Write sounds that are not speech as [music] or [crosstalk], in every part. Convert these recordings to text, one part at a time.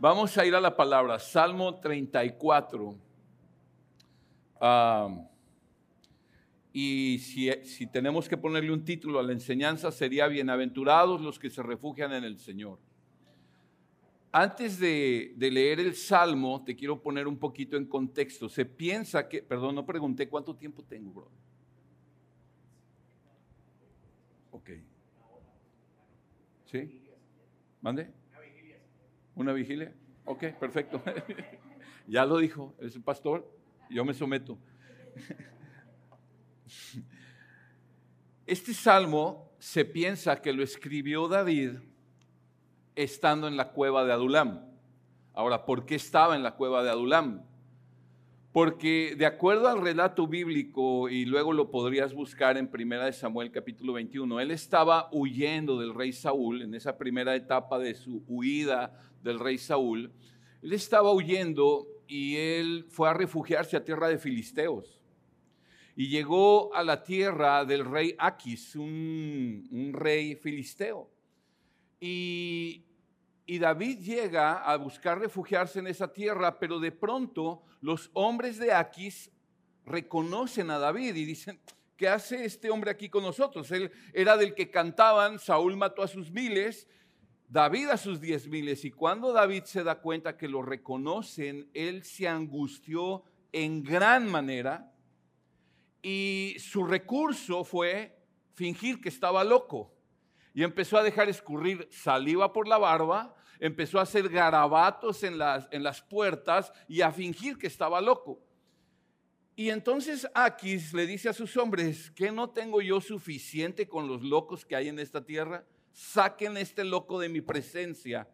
Vamos a ir a la palabra, Salmo 34. Ah, y si, tenemos que ponerle un título a la enseñanza, sería Bienaventurados los que se refugian en el Señor. Antes de, de, leer el Salmo, te quiero poner un poquito en contexto. Se piensa que, perdón, no pregunté cuánto tiempo tengo, bro. Ok. ¿Sí? ¿Mande? ¿Una vigilia? Ok, perfecto. [laughs] ya lo dijo, es el pastor, yo me someto. Este salmo se piensa que lo escribió David estando en la cueva de Adulam. Ahora, ¿por qué estaba en la cueva de Adulam? Porque de acuerdo al relato bíblico, y luego lo podrías buscar en Primera de Samuel capítulo 21, él estaba huyendo del rey Saúl, en esa primera etapa de su huida del rey Saúl, él estaba huyendo y él fue a refugiarse a tierra de filisteos. Y llegó a la tierra del rey Aquis, un rey filisteo. Y y David llega a buscar refugiarse en esa tierra, pero de pronto los hombres de Aquis reconocen a David y dicen, ¿qué hace este hombre aquí con nosotros? Él era del que cantaban, Saúl mató a sus miles, David a sus diez miles. Y cuando David se da cuenta que lo reconocen, él se angustió en gran manera y su recurso fue fingir que estaba loco. Y empezó a dejar escurrir saliva por la barba, empezó a hacer garabatos en las, en las puertas y a fingir que estaba loco. Y entonces Aquis le dice a sus hombres, ¿qué no tengo yo suficiente con los locos que hay en esta tierra? Saquen este loco de mi presencia.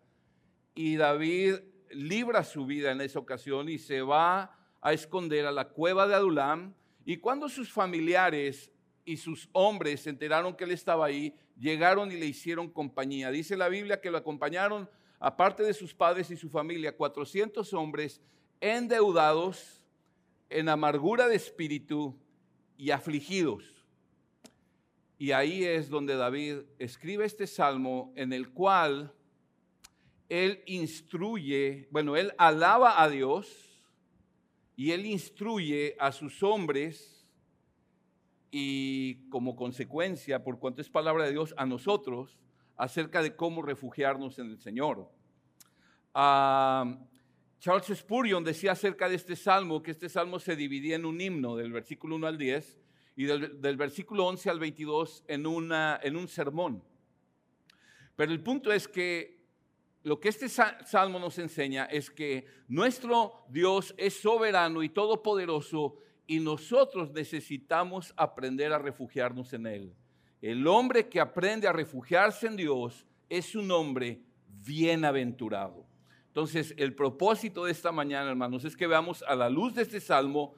Y David libra su vida en esa ocasión y se va a esconder a la cueva de Adulam. Y cuando sus familiares y sus hombres se enteraron que él estaba ahí, llegaron y le hicieron compañía. Dice la Biblia que lo acompañaron aparte de sus padres y su familia, 400 hombres endeudados, en amargura de espíritu y afligidos. Y ahí es donde David escribe este salmo en el cual él instruye, bueno, él alaba a Dios y él instruye a sus hombres y como consecuencia, por cuanto es palabra de Dios, a nosotros acerca de cómo refugiarnos en el Señor. Charles Spurgeon decía acerca de este salmo que este salmo se dividía en un himno del versículo 1 al 10 y del, versículo 11 al 22 en, una, en un sermón. Pero el punto es que lo que este salmo nos enseña es que nuestro Dios es soberano y todopoderoso y nosotros necesitamos aprender a refugiarnos en Él. El hombre que aprende a refugiarse en Dios es un hombre bienaventurado. Entonces, el propósito de esta mañana, hermanos, es que veamos a la luz de este salmo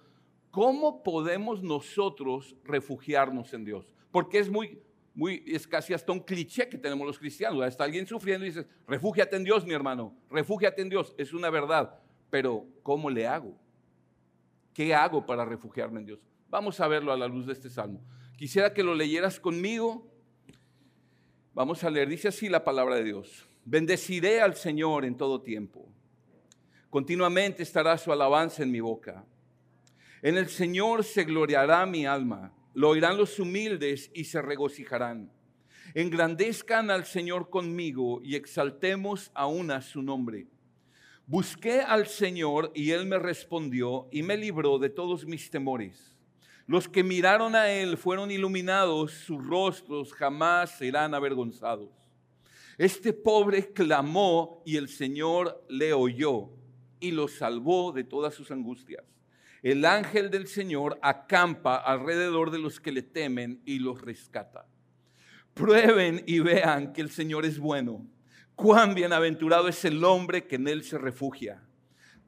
cómo podemos nosotros refugiarnos en Dios. Porque es muy, muy, es casi hasta un cliché que tenemos los cristianos. Está alguien sufriendo y dices, refúgiate en Dios, mi hermano, refúgiate en Dios. Es una verdad. Pero, ¿cómo le hago? ¿Qué hago para refugiarme en Dios? Vamos a verlo a la luz de este salmo. Quisiera que lo leyeras conmigo. Vamos a leer, dice así la palabra de Dios. Bendeciré al Señor en todo tiempo. Continuamente estará su alabanza en mi boca. En el Señor se gloriará mi alma. Lo oirán los humildes y se regocijarán. Engrandezcan al Señor conmigo y exaltemos aún a su nombre. Busqué al Señor y Él me respondió y me libró de todos mis temores. Los que miraron a Él fueron iluminados, sus rostros jamás serán avergonzados. Este pobre clamó y el Señor le oyó y lo salvó de todas sus angustias. El ángel del Señor acampa alrededor de los que le temen y los rescata. Prueben y vean que el Señor es bueno. Cuán bienaventurado es el hombre que en él se refugia.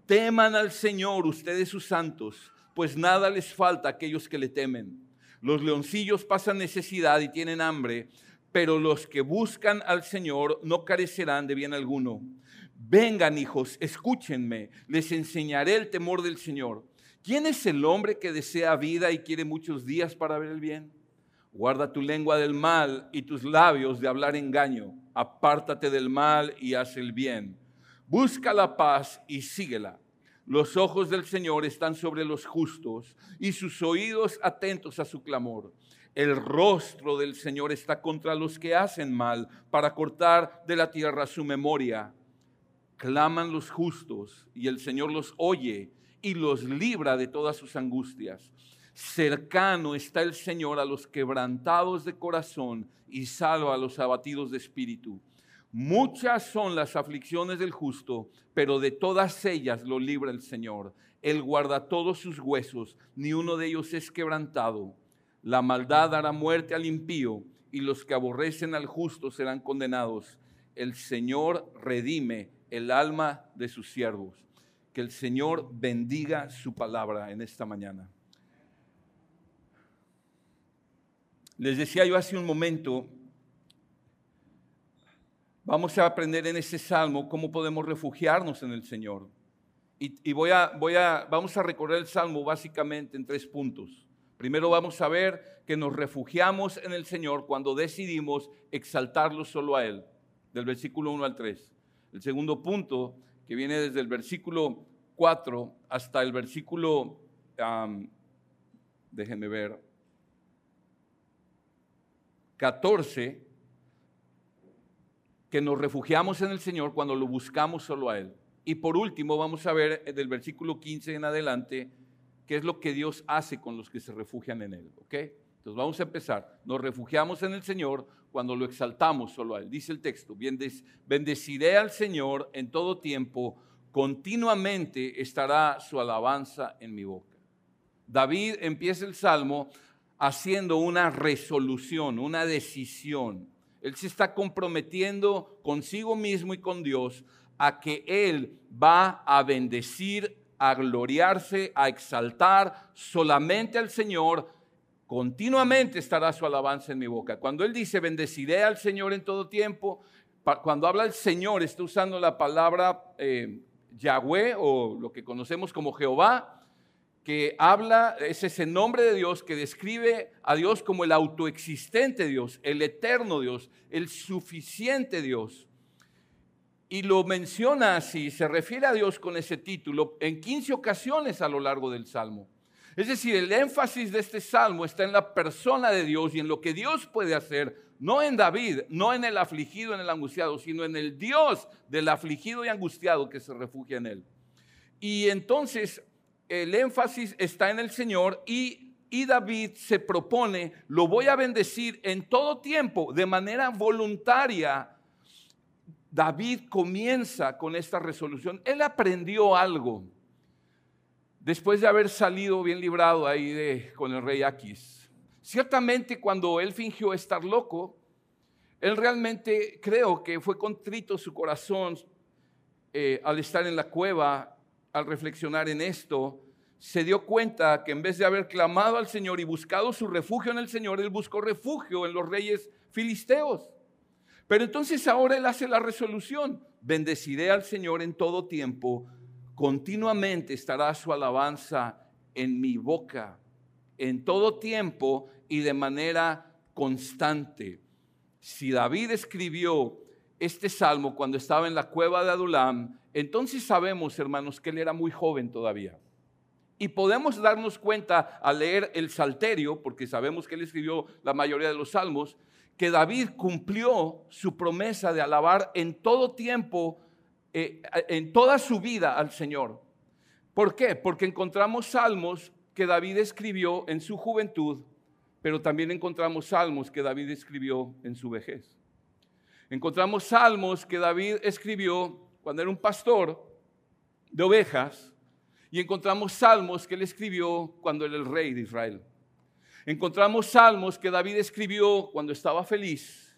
Teman al Señor ustedes sus santos, pues nada les falta a aquellos que le temen. Los leoncillos pasan necesidad y tienen hambre, pero los que buscan al Señor no carecerán de bien alguno. Vengan hijos, escúchenme, les enseñaré el temor del Señor. ¿Quién es el hombre que desea vida y quiere muchos días para ver el bien? Guarda tu lengua del mal y tus labios de hablar engaño. Apártate del mal y haz el bien. Busca la paz y síguela. Los ojos del Señor están sobre los justos y sus oídos atentos a su clamor. El rostro del Señor está contra los que hacen mal para cortar de la tierra su memoria. Claman los justos y el Señor los oye y los libra de todas sus angustias. Cercano está el Señor a los quebrantados de corazón y salva a los abatidos de espíritu. Muchas son las aflicciones del justo, pero de todas ellas lo libra el Señor. Él guarda todos sus huesos, ni uno de ellos es quebrantado. La maldad dará muerte al impío, y los que aborrecen al justo serán condenados. El Señor redime el alma de sus siervos. Que el Señor bendiga su palabra en esta mañana. Les decía yo hace un momento, vamos a aprender en ese salmo cómo podemos refugiarnos en el Señor. Y, voy a, voy a, vamos a recorrer el salmo básicamente en tres puntos. Primero vamos a ver que nos refugiamos en el Señor cuando decidimos exaltarlo solo a Él, del versículo 1 al 3. El segundo punto, que viene desde el versículo 4 hasta el versículo, déjenme ver, 14, que nos refugiamos en el Señor cuando lo buscamos solo a Él. Y por último, vamos a ver del versículo 15 en adelante qué es lo que Dios hace con los que se refugian en Él. ¿Ok? Entonces vamos a empezar. Nos refugiamos en el Señor cuando lo exaltamos solo a Él. Dice el texto, bendeciré al Señor en todo tiempo, continuamente estará su alabanza en mi boca. David empieza el salmo haciendo una resolución, una decisión. Él se está comprometiendo consigo mismo y con Dios a que Él va a bendecir, a gloriarse, a exaltar solamente al Señor. Continuamente estará su alabanza en mi boca. Cuando Él dice, bendeciré al Señor en todo tiempo, cuando habla el Señor, está usando la palabra eh, Yahweh o lo que conocemos como Jehová, que habla, es ese nombre de Dios que describe a Dios como el autoexistente Dios, el eterno Dios, el suficiente Dios. Y lo menciona así, se refiere a Dios con ese título en 15 ocasiones a lo largo del Salmo. Es decir, el énfasis de este Salmo está en la persona de Dios y en lo que Dios puede hacer, no en David, no en el afligido, en el angustiado, sino en el Dios del afligido y angustiado que se refugia en él. Y entonces el énfasis está en el Señor y, David se propone, lo voy a bendecir en todo tiempo, de manera voluntaria. David comienza con esta resolución. Él aprendió algo después de haber salido bien librado ahí de, con el rey Aquis. Ciertamente cuando él fingió estar loco, él realmente creo que fue contrito su corazón eh, al estar en la cueva al reflexionar en esto, se dio cuenta que en vez de haber clamado al Señor y buscado su refugio en el Señor, él buscó refugio en los reyes filisteos. Pero entonces ahora él hace la resolución, bendeciré al Señor en todo tiempo, continuamente estará su alabanza en mi boca, en todo tiempo y de manera constante. Si David escribió este salmo cuando estaba en la cueva de Adulam, entonces sabemos, hermanos, que él era muy joven todavía. Y podemos darnos cuenta al leer el Salterio, porque sabemos que él escribió la mayoría de los salmos, que David cumplió su promesa de alabar en todo tiempo, eh, en toda su vida al Señor. ¿Por qué? Porque encontramos salmos que David escribió en su juventud, pero también encontramos salmos que David escribió en su vejez. Encontramos salmos que David escribió cuando era un pastor de ovejas y encontramos salmos que él escribió cuando era el rey de Israel. Encontramos salmos que David escribió cuando estaba feliz.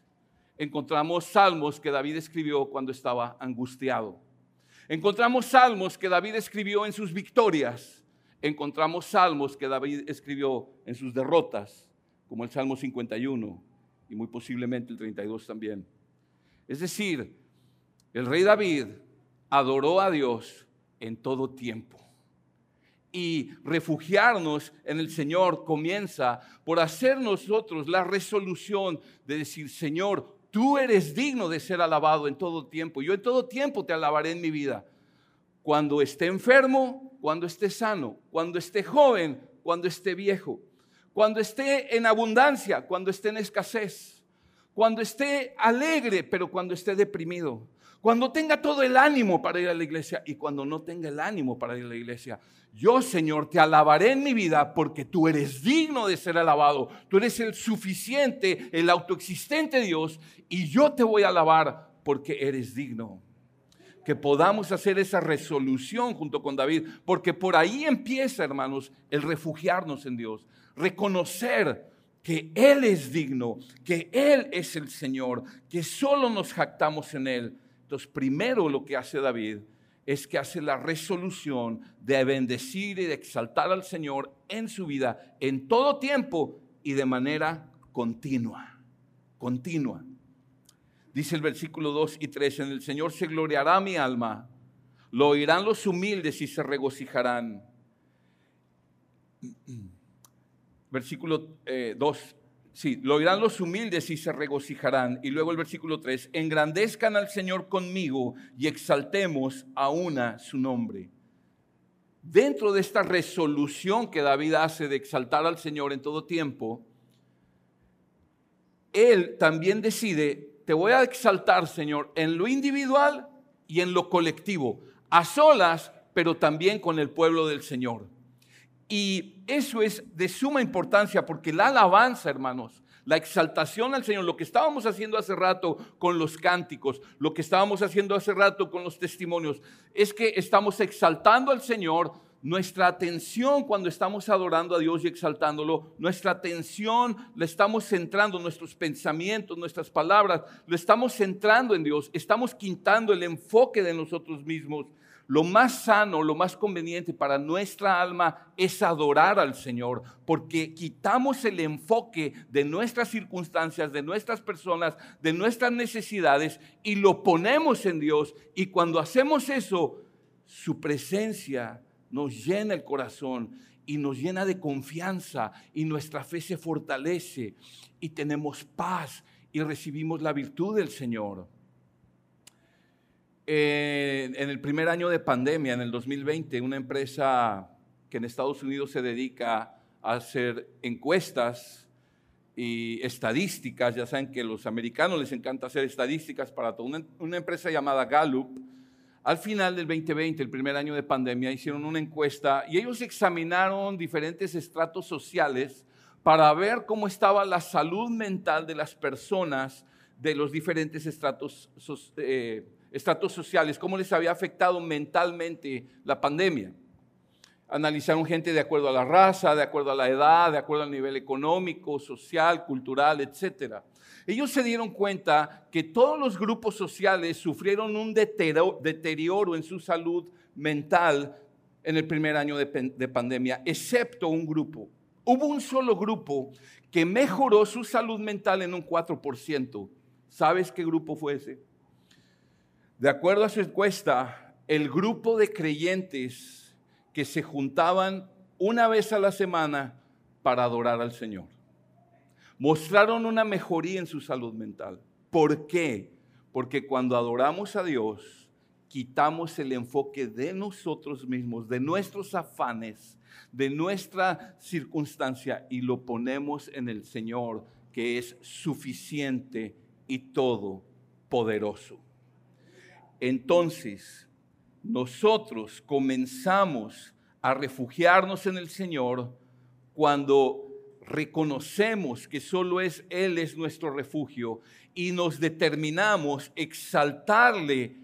Encontramos salmos que David escribió cuando estaba angustiado. Encontramos salmos que David escribió en sus victorias. Encontramos salmos que David escribió en sus derrotas, como el Salmo 51 y muy posiblemente el 32 también. Es decir, el rey David adoró a Dios en todo tiempo. Y refugiarnos en el Señor comienza por hacer nosotros la resolución de decir, Señor, tú eres digno de ser alabado en todo tiempo. Yo en todo tiempo te alabaré en mi vida. Cuando esté enfermo, cuando esté sano, cuando esté joven, cuando esté viejo, cuando esté en abundancia, cuando esté en escasez, cuando esté alegre, pero cuando esté deprimido, cuando tenga todo el ánimo para ir a la iglesia y cuando no tenga el ánimo para ir a la iglesia. Yo, Señor, te alabaré en mi vida porque tú eres digno de ser alabado. Tú eres el suficiente, el autoexistente Dios y yo te voy a alabar porque eres digno. Que podamos hacer esa resolución junto con David, porque por ahí empieza, hermanos, el refugiarnos en Dios, reconocer que Él es digno, que Él es el Señor, que solo nos jactamos en Él entonces, primero lo que hace David es que hace la resolución de bendecir y de exaltar al Señor en su vida, en todo tiempo y de manera continua, continua. Dice el versículo 2 y 3, en el Señor se gloriará mi alma, lo oirán los humildes y se regocijarán. Versículo 2, eh, Sí, lo oirán los humildes y se regocijarán. Y luego el versículo 3, engrandezcan al Señor conmigo y exaltemos a una su nombre. Dentro de esta resolución que David hace de exaltar al Señor en todo tiempo, él también decide, te voy a exaltar, Señor, en lo individual y en lo colectivo, a solas, pero también con el pueblo del Señor. Y eso es de suma importancia porque la alabanza, hermanos, la exaltación al Señor, lo que estábamos haciendo hace rato con los cánticos, lo que estábamos haciendo hace rato con los testimonios, es que estamos exaltando al Señor. Nuestra atención cuando estamos adorando a Dios y exaltándolo, nuestra atención la estamos centrando, nuestros pensamientos, nuestras palabras, lo estamos centrando en Dios, estamos quitando el enfoque de nosotros mismos lo más sano, lo más conveniente para nuestra alma es adorar al Señor, porque quitamos el enfoque de nuestras circunstancias, de nuestras personas, de nuestras necesidades y lo ponemos en Dios. Y cuando hacemos eso, su presencia nos llena el corazón y nos llena de confianza y nuestra fe se fortalece y tenemos paz y recibimos la virtud del Señor en el primer año de pandemia, en el 2020, una empresa que en Estados Unidos se dedica a hacer encuestas y estadísticas, ya saben que a los americanos les encanta hacer estadísticas para todo, una, una empresa llamada Gallup, al final del 2020, el primer año de pandemia, hicieron una encuesta y ellos examinaron diferentes estratos sociales para ver cómo estaba la salud mental de las personas de los diferentes estratos eh, estratos sociales, cómo les había afectado mentalmente la pandemia. Analizaron gente de acuerdo a la raza, de acuerdo a la edad, de acuerdo al nivel económico, social, cultural, etc. Ellos se dieron cuenta que todos los grupos sociales sufrieron un deterioro en su salud mental en el primer año de, de pandemia, excepto un grupo. Hubo un solo grupo que mejoró su salud mental en un 4%. ¿Sabes qué grupo fue ese? De acuerdo a su encuesta, el grupo de creyentes que se juntaban una vez a la semana para adorar al Señor mostraron una mejoría en su salud mental. ¿Por qué? Porque cuando adoramos a Dios, quitamos el enfoque de nosotros mismos, de nuestros afanes, de nuestra circunstancia y lo ponemos en el Señor, que es suficiente y todopoderoso entonces nosotros comenzamos a refugiarnos en el Señor cuando reconocemos que solo es Él es nuestro refugio y nos determinamos exaltarle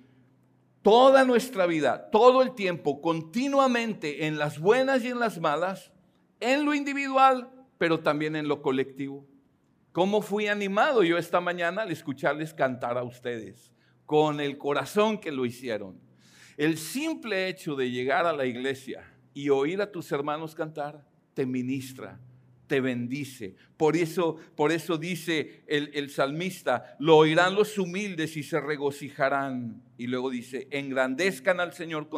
toda nuestra vida, todo el tiempo, continuamente, en las buenas y en las malas, en lo individual, pero también en lo colectivo. ¿Cómo fui animado yo esta mañana al escucharles cantar a ustedes? Con el corazón que lo hicieron. El simple hecho de llegar a la iglesia y oír a tus hermanos cantar te ministra, te bendice. Por eso, por eso dice el, salmista, lo oirán los humildes y se regocijarán. Y luego dice, engrandezcan al Señor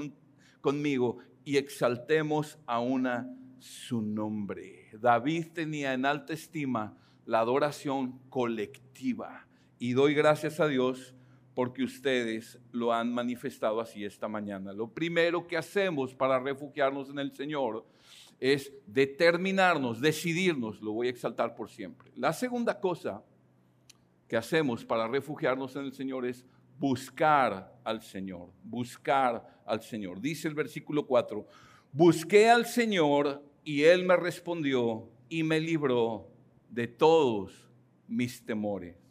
conmigo y exaltemos a una su nombre. David tenía en alta estima la adoración colectiva Y doy gracias a Dios porque ustedes lo han manifestado así esta mañana. Lo primero que hacemos para refugiarnos en el Señor es determinarnos, decidirnos, lo voy a exaltar por siempre. La segunda cosa que hacemos para refugiarnos en el Señor es buscar al Señor, buscar al Señor. Dice el versículo 4, busqué al Señor y Él me respondió y me libró de todos mis temores.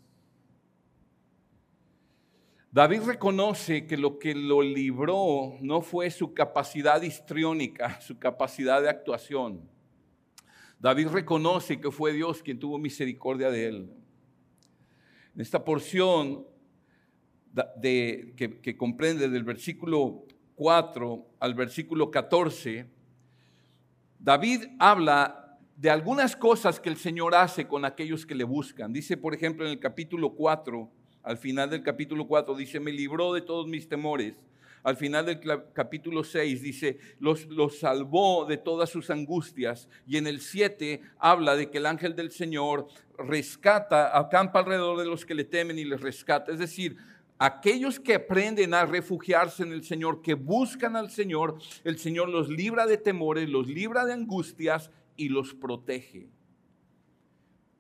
David reconoce que lo que lo libró no fue su capacidad histriónica, [laughs] su capacidad de actuación. David reconoce que fue Dios quien tuvo misericordia de él. En esta porción que, que comprende del versículo 4 al versículo 14, David habla de algunas cosas que el Señor hace con aquellos que le buscan. Dice, por ejemplo, en el capítulo 4, al final del capítulo 4 dice, me libró de todos mis temores. Al final del capítulo 6 dice, los, salvó de todas sus angustias. Y en el 7 habla de que el ángel del Señor rescata, acampa alrededor de los que le temen y les rescata. Es decir, aquellos que aprenden a refugiarse en el Señor, que buscan al Señor, el Señor los libra de temores, los libra de angustias y los protege.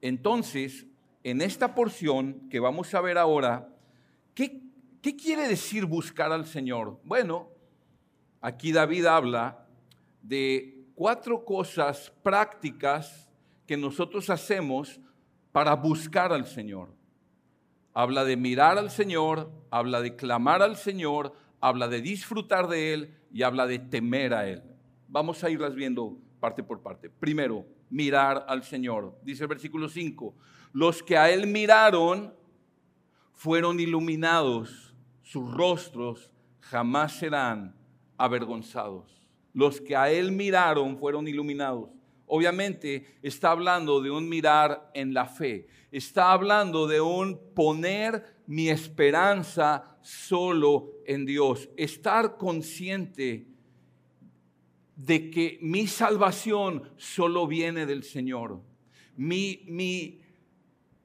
Entonces, en esta porción que vamos a ver ahora, ¿qué, quiere decir buscar al Señor? Bueno, aquí David habla de cuatro cosas prácticas que nosotros hacemos para buscar al Señor. Habla de mirar al Señor, habla de clamar al Señor, habla de disfrutar de Él y habla de temer a Él. Vamos a irlas viendo parte por parte. Primero, mirar al Señor. Dice el versículo 5, los que a él miraron fueron iluminados, sus rostros jamás serán avergonzados. Los que a él miraron fueron iluminados. Obviamente está hablando de un mirar en la fe, está hablando de un poner mi esperanza solo en Dios, estar consciente de que mi salvación solo viene del Señor. Mi, mi,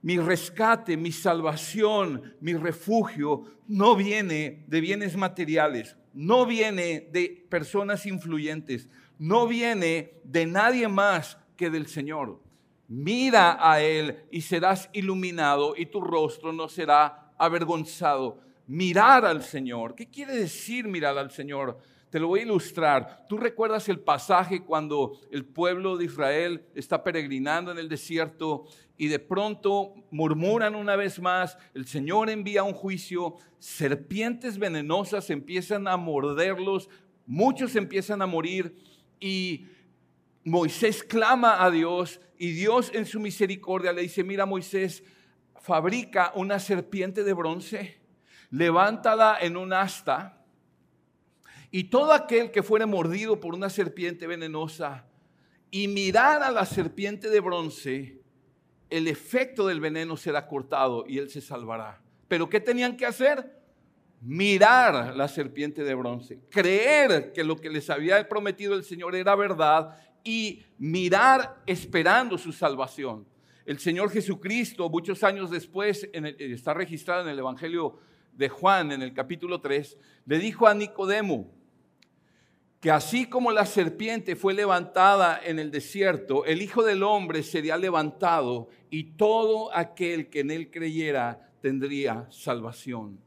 mi rescate, mi salvación, mi refugio no viene de bienes materiales, no viene de personas influyentes, no viene de nadie más que del Señor. Mira a Él y serás iluminado y tu rostro no será avergonzado. Mirar al Señor. ¿Qué quiere decir mirar al Señor? Te lo voy a ilustrar. ¿Tú recuerdas el pasaje cuando el pueblo de Israel está peregrinando en el desierto y de pronto murmuran una vez más, el Señor envía un juicio, serpientes venenosas empiezan a morderlos, muchos empiezan a morir y Moisés clama a Dios y Dios en su misericordia le dice, mira Moisés, fabrica una serpiente de bronce, levántala en un asta y todo aquel que fuere mordido por una serpiente venenosa y mirar a la serpiente de bronce, el efecto del veneno será cortado y él se salvará. Pero ¿qué tenían que hacer? Mirar la serpiente de bronce, creer que lo que les había prometido el Señor era verdad y mirar esperando su salvación. El Señor Jesucristo, muchos años después, está registrado en el Evangelio de Juan, en el capítulo 3, le dijo a Nicodemo, que así como la serpiente fue levantada en el desierto, el Hijo del Hombre sería levantado y todo aquel que en él creyera tendría salvación.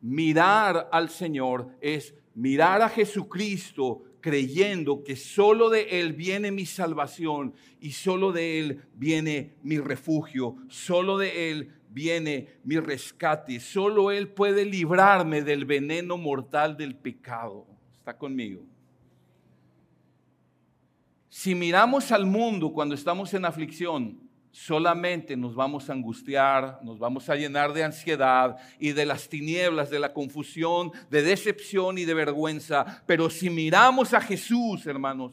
Mirar al Señor es mirar a Jesucristo creyendo que solo de Él viene mi salvación y solo de Él viene mi refugio, solo de Él viene mi rescate, solo Él puede librarme del veneno mortal del pecado. ¿Está conmigo? Si miramos al mundo cuando estamos en aflicción, solamente nos vamos a angustiar, nos vamos a llenar de ansiedad y de las tinieblas, de la confusión, de decepción y de vergüenza. Pero si miramos a Jesús, hermanos,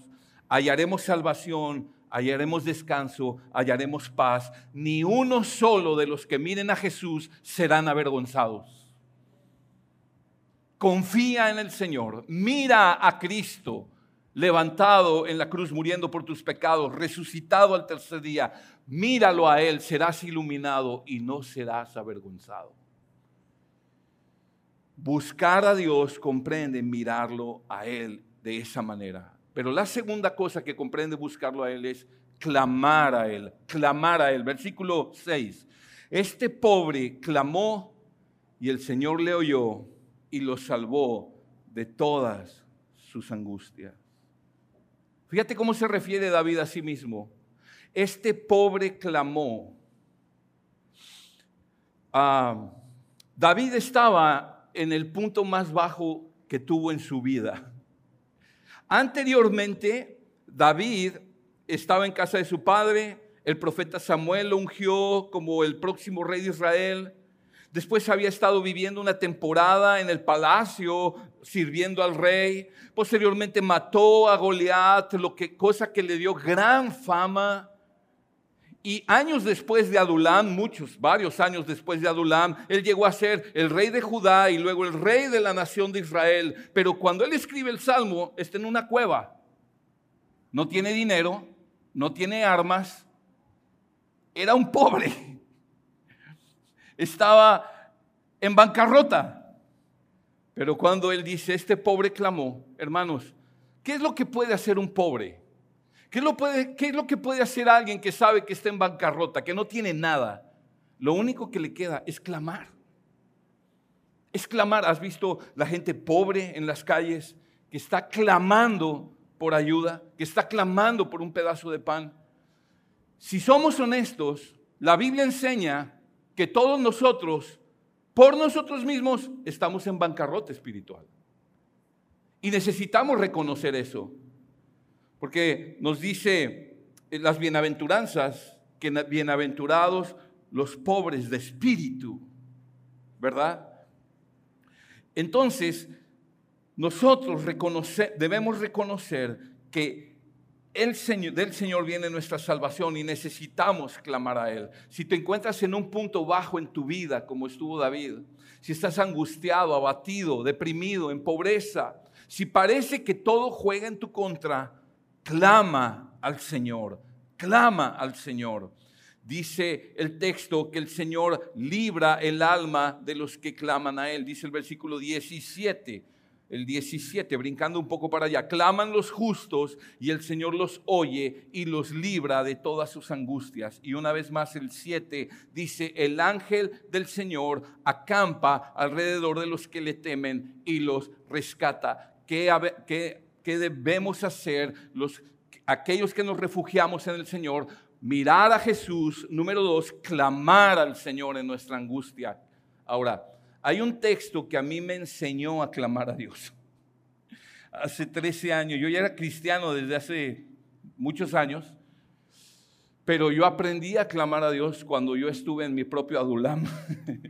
hallaremos salvación, hallaremos descanso, hallaremos paz. Ni uno solo de los que miren a Jesús serán avergonzados. Confía en el Señor, mira a Cristo levantado en la cruz muriendo por tus pecados, resucitado al tercer día. Míralo a Él, serás iluminado y no serás avergonzado. Buscar a Dios comprende mirarlo a Él de esa manera. Pero la segunda cosa que comprende buscarlo a Él es clamar a Él, clamar a Él. Versículo 6. Este pobre clamó y el Señor le oyó y lo salvó de todas sus angustias. Fíjate cómo se refiere David a sí mismo. Este pobre clamó. Ah, David estaba en el punto más bajo que tuvo en su vida. Anteriormente, David estaba en casa de su padre, el profeta Samuel lo ungió como el próximo rey de Israel. Después había estado viviendo una temporada en el palacio sirviendo al rey. Posteriormente mató a Goliat, lo que, cosa que le dio gran fama. Y años después de Adulam, muchos, varios años después de Adulam, él llegó a ser el rey de Judá y luego el rey de la nación de Israel. Pero cuando él escribe el salmo, está en una cueva. No tiene dinero, no tiene armas. Era un pobre. Estaba en bancarrota. Pero cuando él dice, este pobre clamó, hermanos, ¿qué es lo que puede hacer un pobre? ¿Qué es, lo puede, ¿Qué es lo que puede hacer alguien que sabe que está en bancarrota, que no tiene nada? Lo único que le queda es clamar. Es clamar. ¿Has visto la gente pobre en las calles que está clamando por ayuda, que está clamando por un pedazo de pan? Si somos honestos, la Biblia enseña que todos nosotros por nosotros mismos estamos en bancarrota espiritual. Y necesitamos reconocer eso. Porque nos dice las bienaventuranzas que bienaventurados los pobres de espíritu, ¿verdad? Entonces, nosotros debemos reconocer que el Señor, del Señor viene nuestra salvación y necesitamos clamar a Él. Si te encuentras en un punto bajo en tu vida, como estuvo David, si estás angustiado, abatido, deprimido, en pobreza, si parece que todo juega en tu contra, clama al Señor, clama al Señor. Dice el texto que el Señor libra el alma de los que claman a Él. Dice el versículo 17 el 17, brincando un poco para allá, claman los justos y el Señor los oye y los libra de todas sus angustias. Y una vez más el 7 dice, el ángel del Señor acampa alrededor de los que le temen y los rescata. ¿Qué, debemos hacer los, aquellos que nos refugiamos en el Señor? Mirar a Jesús, número dos, clamar al Señor en nuestra angustia. Ahora, hay un texto que a mí me enseñó a clamar a Dios. [laughs] Hace 13 años, yo ya era cristiano desde hace muchos años, pero yo aprendí a clamar a Dios cuando yo estuve en mi propio adulam,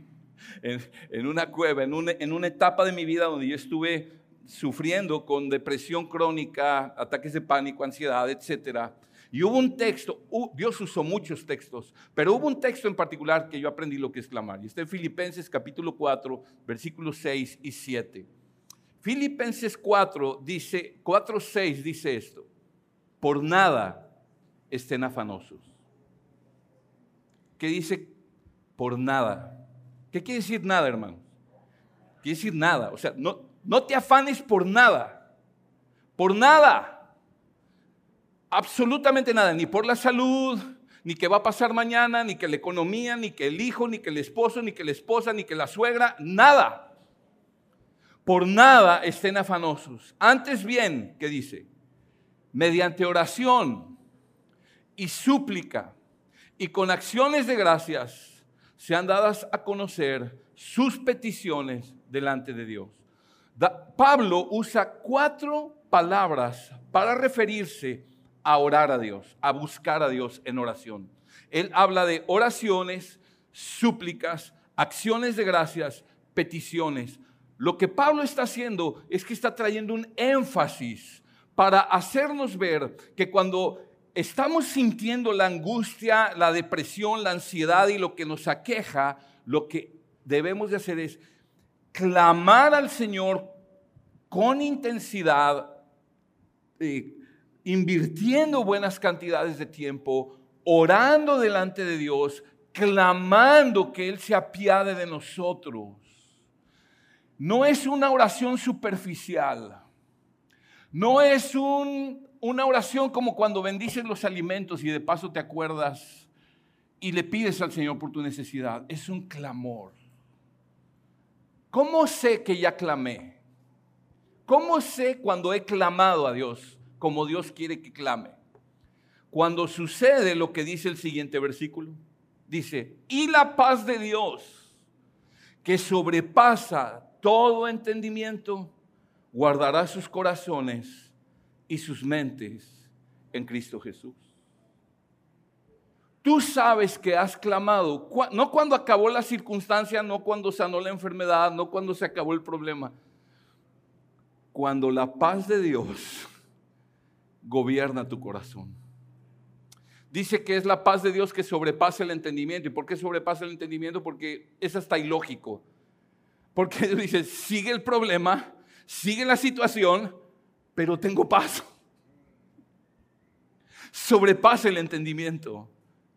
[laughs] en, una cueva, en una, etapa de mi vida donde yo estuve sufriendo con depresión crónica, ataques de pánico, ansiedad, etcétera y hubo un texto, Dios usó muchos textos, pero hubo un texto en particular que yo aprendí lo que es clamar. Y está en Filipenses capítulo 4, versículos 6 y 7. Filipenses 4 dice, 4, 6 dice esto, por nada estén afanosos. ¿Qué dice por nada? ¿Qué quiere decir nada, hermano? Quiere decir nada. O sea, no, no te afanes por nada. Por nada absolutamente nada, ni por la salud, ni qué va a pasar mañana, ni que la economía, ni que el hijo, ni que el esposo, ni que la esposa, ni que la suegra, nada. Por nada estén afanosos. Antes bien, ¿qué dice? Mediante oración y súplica y con acciones de gracias sean dadas a conocer sus peticiones delante de Dios. Pablo usa cuatro palabras para referirse a orar a Dios, a buscar a Dios en oración. Él habla de oraciones, súplicas, acciones de gracias, peticiones. Lo que Pablo está haciendo es que está trayendo un énfasis para hacernos ver que cuando estamos sintiendo la angustia, la depresión, la ansiedad y lo que nos aqueja, lo que debemos de hacer es clamar al Señor con intensidad eh, invirtiendo buenas cantidades de tiempo, orando delante de Dios, clamando que Él se apiade de nosotros. No es una oración superficial. No es una oración como cuando bendices los alimentos y de paso te acuerdas y le pides al Señor por tu necesidad. Es un clamor. ¿Cómo sé que ya clamé? ¿Cómo sé cuando he clamado a Dios como Dios quiere que clame? Cuando sucede lo que dice el siguiente versículo. Dice, y la paz de Dios, que sobrepasa todo entendimiento, guardará sus corazones y sus mentes en Cristo Jesús. Tú sabes que has clamado, no cuando acabó la circunstancia, no cuando sanó la enfermedad, no cuando se acabó el problema. Cuando la paz de Dios gobierna tu corazón. Dice que es la paz de Dios que sobrepasa el entendimiento. ¿Y por qué sobrepasa el entendimiento? Porque es hasta ilógico. Porque Dios dice, sigue el problema, sigue la situación, pero tengo paz. Sobrepasa el entendimiento.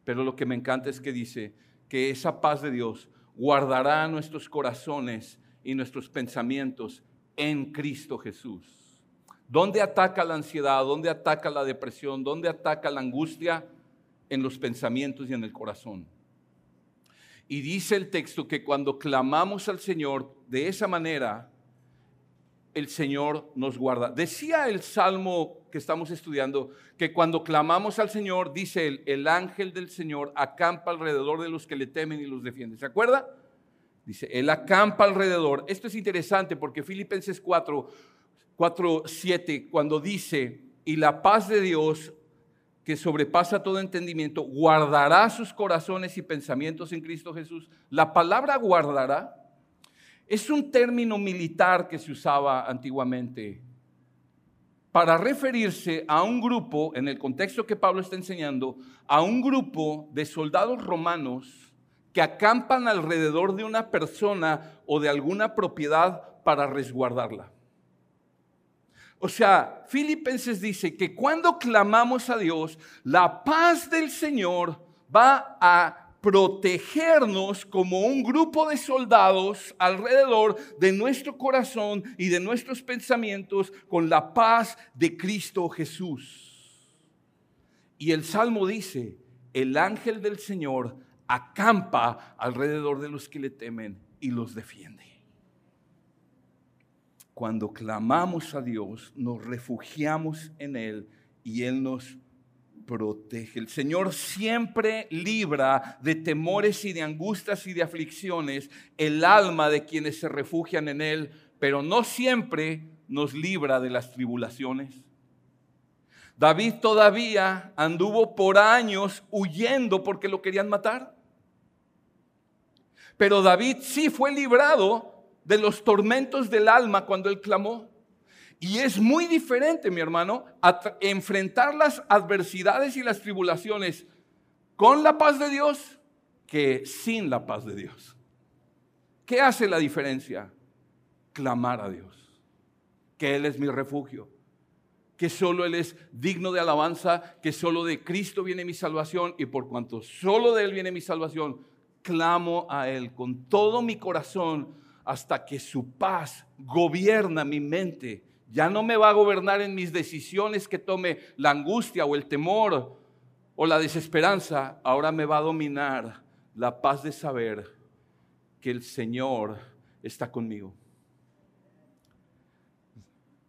Pero lo que me encanta es que dice que esa paz de Dios guardará nuestros corazones y nuestros pensamientos en Cristo Jesús. ¿Dónde ataca la ansiedad? ¿Dónde ataca la depresión? ¿Dónde ataca la angustia? En los pensamientos y en el corazón. Y dice el texto que cuando clamamos al Señor de esa manera, el Señor nos guarda. Decía el salmo que estamos estudiando que cuando clamamos al Señor, dice él, el ángel del Señor acampa alrededor de los que le temen y los defiende. ¿Se acuerda? Dice, él acampa alrededor. Esto es interesante porque Filipenses 4, 4, 7, cuando dice, y la paz de Dios que sobrepasa todo entendimiento, guardará sus corazones y pensamientos en Cristo Jesús. La palabra guardará es un término militar que se usaba antiguamente para referirse a un grupo, en el contexto que Pablo está enseñando, a un grupo de soldados romanos que acampan alrededor de una persona o de alguna propiedad para resguardarla. O sea, Filipenses dice que cuando clamamos a Dios, la paz del Señor va a protegernos como un grupo de soldados alrededor de nuestro corazón y de nuestros pensamientos con la paz de Cristo Jesús. Y el Salmo dice, el ángel del Señor acampa alrededor de los que le temen y los defiende. Cuando clamamos a Dios, nos refugiamos en Él y Él nos protege. El Señor siempre libra de temores y de angustias y de aflicciones el alma de quienes se refugian en Él, pero no siempre nos libra de las tribulaciones. David todavía anduvo por años huyendo porque lo querían matar. Pero David sí fue librado de los tormentos del alma cuando él clamó. Y es muy diferente, mi hermano, enfrentar las adversidades y las tribulaciones con la paz de Dios que sin la paz de Dios. ¿Qué hace la diferencia? Clamar a Dios, que Él es mi refugio, que solo Él es digno de alabanza, que solo de Cristo viene mi salvación y por cuanto solo de Él viene mi salvación, clamo a Él con todo mi corazón hasta que su paz gobierna mi mente ya no me va a gobernar en mis decisiones que tome la angustia o el temor o la desesperanza. Ahora me va a dominar la paz de saber que el Señor está conmigo.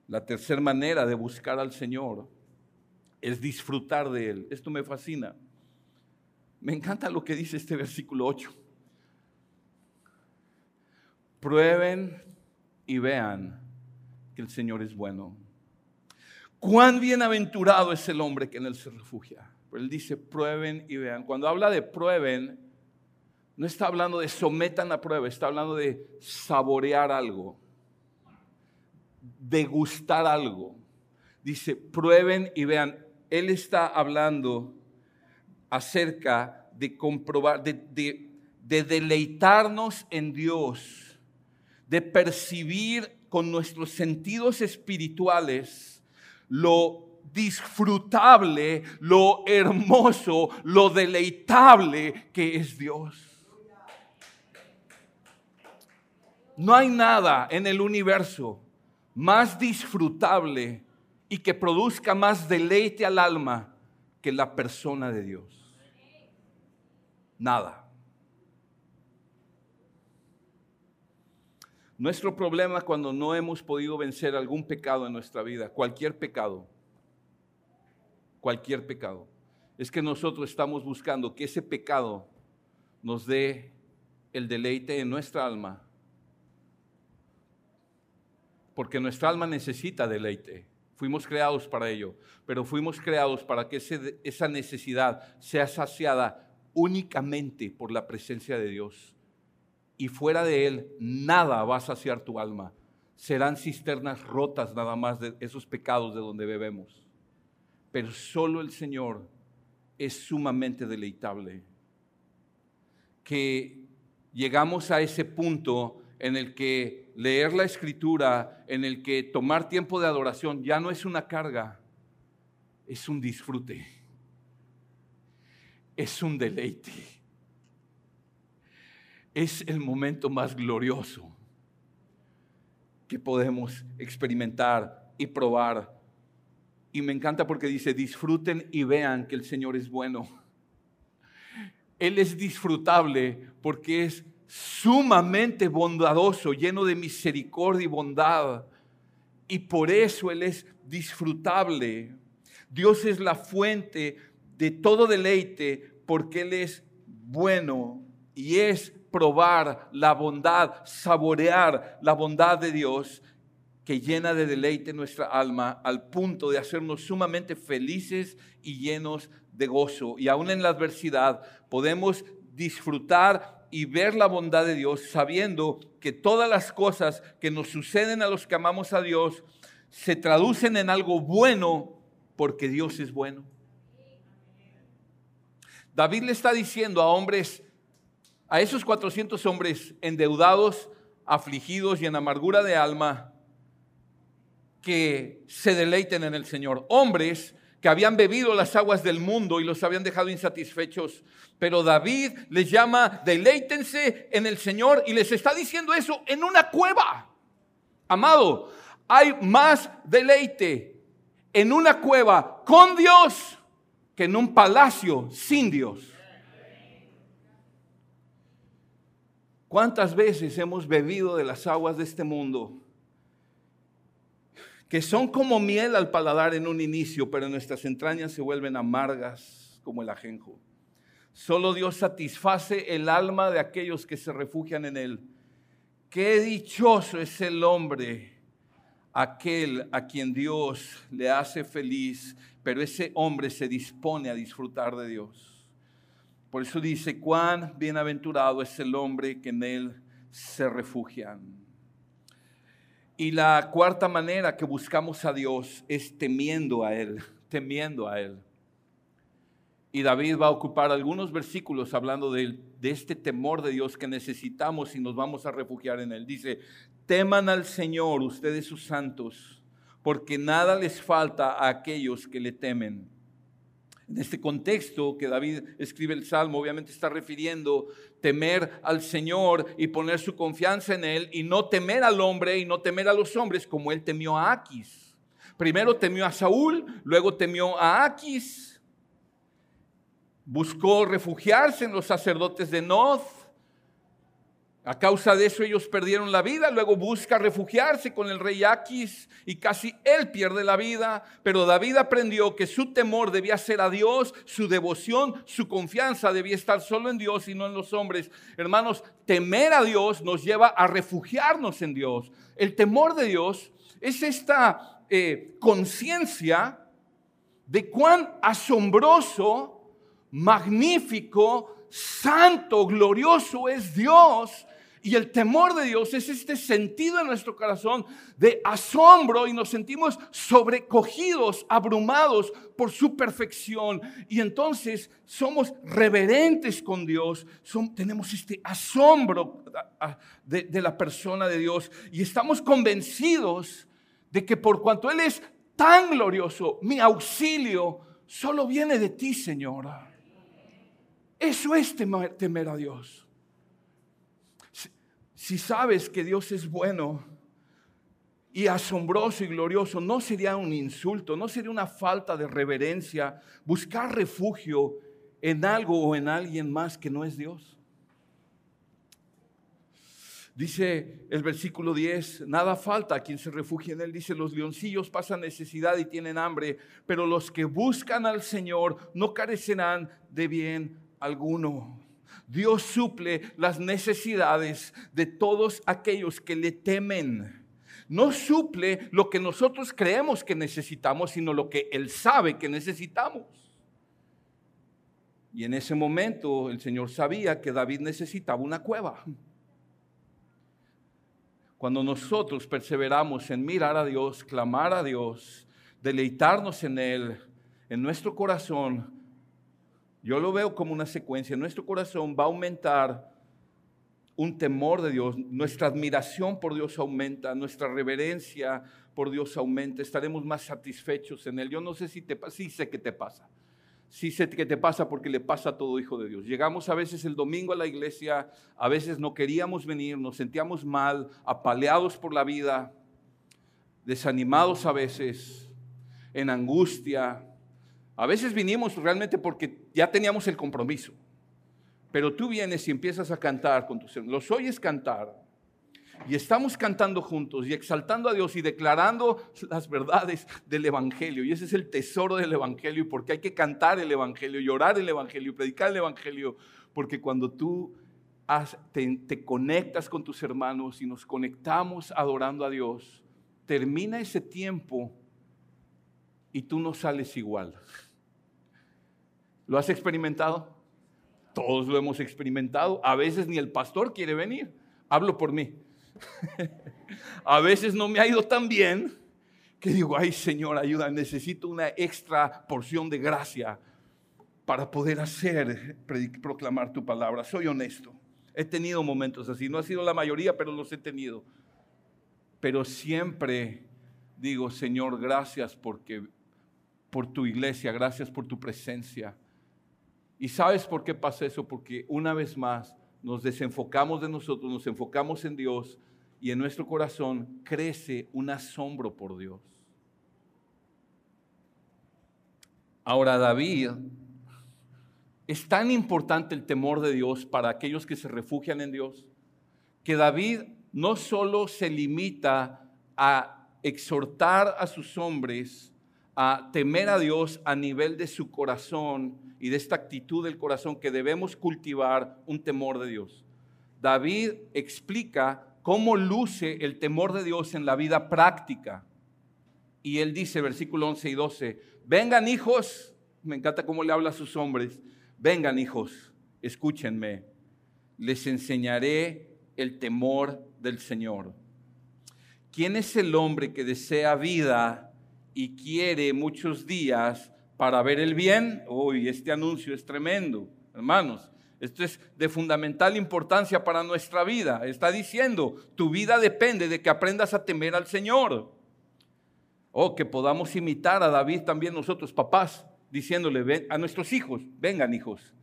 La tercera manera de buscar al Señor es disfrutar de Él. Esto me fascina. Me encanta lo que dice este versículo 8. Prueben y vean que el Señor es bueno. Cuán bienaventurado es el hombre que en él se refugia. Pero él dice, prueben y vean. Cuando habla de prueben, no está hablando de sometan a prueba, está hablando de saborear algo, degustar algo. Dice, prueben y vean. Él está hablando acerca de comprobar, de, de deleitarnos en Dios, de percibir con nuestros sentidos espirituales lo disfrutable, lo hermoso, lo deleitable que es Dios. No hay nada en el universo más disfrutable y que produzca más deleite al alma que la persona de Dios. Nada. Nuestro problema cuando no hemos podido vencer algún pecado en nuestra vida, cualquier pecado, cualquier pecado, es que nosotros estamos buscando que ese pecado nos dé el deleite en nuestra alma porque nuestra alma necesita deleite. Fuimos creados para ello, pero fuimos creados para que esa necesidad sea saciada únicamente por la presencia de Dios. Y fuera de Él, nada va a saciar tu alma. Serán cisternas rotas nada más de esos pecados de donde bebemos. Pero solo el Señor es sumamente deleitable. Que llegamos a ese punto en el que leer la escritura, en el que tomar tiempo de adoración ya no es una carga, es un disfrute, es un deleite, es el momento más glorioso que podemos experimentar y probar. Y me encanta porque dice, disfruten y vean que el Señor es bueno. Él es disfrutable porque es sumamente bondadoso, lleno de misericordia y bondad. Y por eso Él es disfrutable. Dios es la fuente de todo deleite porque Él es bueno y es probar la bondad, saborear la bondad de Dios que llena de deleite nuestra alma al punto de hacernos sumamente felices y llenos de gozo. Y aún en la adversidad podemos disfrutar y ver la bondad de Dios sabiendo que todas las cosas que nos suceden a los que amamos a Dios se traducen en algo bueno porque Dios es bueno. David le está diciendo a hombres, a esos 400 hombres endeudados, afligidos y en amargura de alma, que se deleiten en el Señor. Hombres que habían bebido las aguas del mundo y los habían dejado insatisfechos. Pero David les llama, deleítense en el Señor y les está diciendo eso en una cueva. Amado, hay más deleite en una cueva con Dios que en un palacio sin Dios. ¿Cuántas veces hemos bebido de las aguas de este mundo? que son como miel al paladar en un inicio, pero nuestras entrañas se vuelven amargas como el ajenjo. Solo Dios satisface el alma de aquellos que se refugian en Él. Qué dichoso es el hombre, aquel a quien Dios le hace feliz, pero ese hombre se dispone a disfrutar de Dios. Por eso dice, cuán bienaventurado es el hombre que en Él se refugian. Y la cuarta manera que buscamos a Dios es temiendo a Él, temiendo a Él. Y David va a ocupar algunos versículos hablando de, de, este temor de Dios que necesitamos y nos vamos a refugiar en Él. Dice, teman al Señor ustedes sus santos, porque nada les falta a aquellos que le temen. En este contexto que David escribe el Salmo, obviamente está refiriendo temer al Señor y poner su confianza en Él y no temer al hombre y no temer a los hombres como Él temió a Aquis. Primero temió a Saúl, luego temió a Aquis. Buscó refugiarse en los sacerdotes de Noz a causa de eso ellos perdieron la vida, luego busca refugiarse con el rey Aquis y casi él pierde la vida, pero David aprendió que su temor debía ser a Dios, su devoción, su confianza debía estar solo en Dios y no en los hombres. Hermanos, temer a Dios nos lleva a refugiarnos en Dios. El temor de Dios es esta eh, conciencia de cuán asombroso, magnífico, santo, glorioso es Dios y el temor de Dios es este sentido en nuestro corazón de asombro y nos sentimos sobrecogidos, abrumados por su perfección. Y entonces somos reverentes con Dios, tenemos este asombro de, de la persona de Dios y estamos convencidos de que por cuanto Él es tan glorioso, mi auxilio solo viene de ti, Señor. Eso es temer, a Dios. Si sabes que Dios es bueno, y asombroso y glorioso, no sería un insulto, no sería una falta de reverencia buscar refugio en algo o en alguien más que no es Dios. Dice el versículo 10, nada falta a quien se refugie en él. Dice, los leoncillos pasan necesidad y tienen hambre, pero los que buscan al Señor no carecerán de bien alguno. Dios suple las necesidades de todos aquellos que le temen no suple lo que nosotros creemos que necesitamos, sino lo que Él sabe que necesitamos. Y en ese momento el Señor sabía que David necesitaba una cueva. Cuando nosotros perseveramos en mirar a Dios, clamar a Dios, deleitarnos en Él, en nuestro corazón, yo lo veo como una secuencia, nuestro corazón va a aumentar un temor de Dios, nuestra admiración por Dios aumenta, nuestra reverencia por Dios aumenta, estaremos más satisfechos en Él. Yo no sé si te pasa, sí sé que te pasa. Sí sé que te pasa porque le pasa a todo hijo de Dios. Llegamos a veces el domingo a la iglesia, a veces no queríamos venir, nos sentíamos mal, apaleados por la vida, desanimados a veces, en angustia. A veces vinimos realmente porque ya teníamos el compromiso. Pero tú vienes y empiezas a cantar con tus hermanos, los oyes cantar y estamos cantando juntos y exaltando a Dios y declarando las verdades del Evangelio. Y ese es el tesoro del Evangelio, porque hay que cantar el Evangelio, llorar el Evangelio, predicar el Evangelio, porque cuando tú te, te conectas con tus hermanos y nos conectamos adorando a Dios, termina ese tiempo y tú no sales igual. ¿Lo has experimentado? Todos lo hemos experimentado. A veces ni el pastor quiere venir. Hablo por mí. [laughs] a veces no me ha ido tan bien que digo, ay Señor, ayuda, necesito una extra porción de gracia para poder hacer, proclamar tu palabra. Soy honesto. He tenido momentos así. No ha sido la mayoría, pero los he tenido. Pero siempre digo, Señor, gracias porque por tu iglesia, gracias por tu presencia. ¿Y sabes por qué pasa eso? Porque una vez más nos desenfocamos de nosotros, nos enfocamos en Dios y en nuestro corazón crece un asombro por Dios. Ahora David, es tan importante el temor de Dios para aquellos que se refugian en Dios, que David no solo se limita a exhortar a sus hombres a temer a Dios a nivel de su corazón y de esta actitud del corazón que debemos cultivar un temor de Dios. David explica cómo luce el temor de Dios en la vida práctica. Y él dice, versículo 11 y 12, vengan hijos, me encanta cómo le habla a sus hombres, vengan hijos, escúchenme, les enseñaré el temor del Señor. ¿Quién es el hombre que desea vida y quiere muchos días para ver el bien, uy, este anuncio es tremendo, hermanos. Esto es de fundamental importancia para nuestra vida. Está diciendo, tu vida depende de que aprendas a temer al Señor. O oh, que podamos imitar a David también nosotros, papás, diciéndole a nuestros hijos, vengan hijos,